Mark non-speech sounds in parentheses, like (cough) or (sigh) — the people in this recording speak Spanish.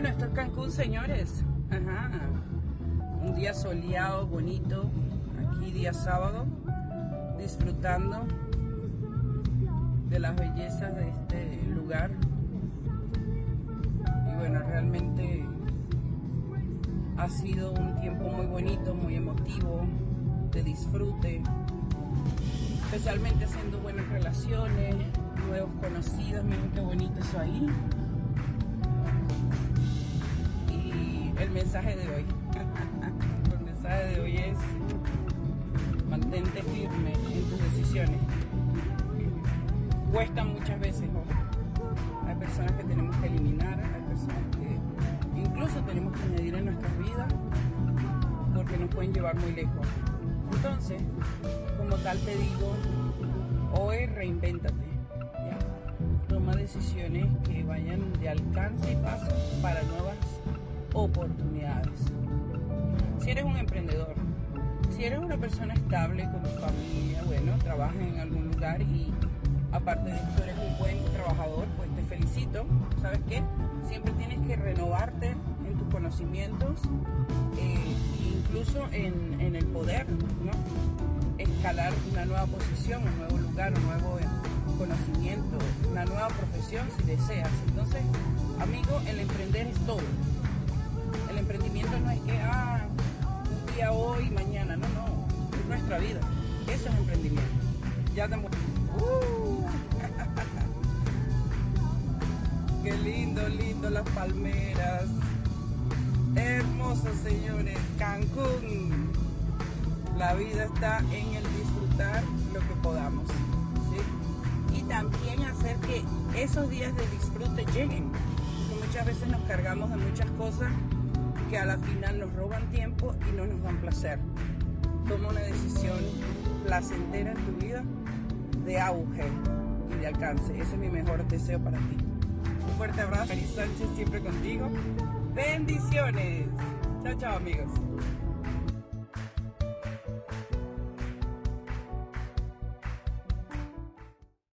Bueno, esto es Cancún, señores. Un día soleado, bonito. Aquí día sábado. Disfrutando de las bellezas de este lugar. Y bueno, realmente ha sido un tiempo muy bonito, muy emotivo, de disfrute. Especialmente haciendo buenas relaciones, nuevos conocidos. Miren qué bonito eso ahí. El mensaje de hoy. (laughs) el mensaje de hoy es mantente firme en tus decisiones. Cuesta muchas veces, Hay personas que tenemos que eliminar, hay personas que incluso tenemos que añadir en nuestras vidas porque nos pueden llevar muy lejos. Entonces, como tal te digo, hoy reinvéntate. Toma decisiones que vayan de alcance y paso para nuevas oportunidades. Si eres un emprendedor, si eres una persona estable con tu familia, bueno, trabajas en algún lugar y aparte de que eres un buen trabajador, pues te felicito. ¿Sabes qué? Siempre tienes que renovarte en tus conocimientos, eh, incluso en, en, el poder, ¿no? Escalar una nueva posición, un nuevo lugar, un nuevo conocimiento, una nueva profesión si deseas. Entonces, amigo, el emprender es todo el emprendimiento no es que, ah, un día hoy, mañana, no, no, es nuestra vida. Eso es emprendimiento. Ya te. (laughs) Qué lindo, lindo las palmeras. Hermosos señores, Cancún. La vida está en el disfrutar lo que podamos. Y también hacer que esos días de disfrute lleguen. Porque muchas veces nos cargamos de muchas cosas que a la final nos roban tiempo y no nos dan placer. Toma una decisión placentera en tu vida de auge y de alcance. Ese es mi mejor deseo para ti. Un fuerte abrazo, Ari Sánchez, siempre contigo. Bendiciones. Chao, chao, amigos.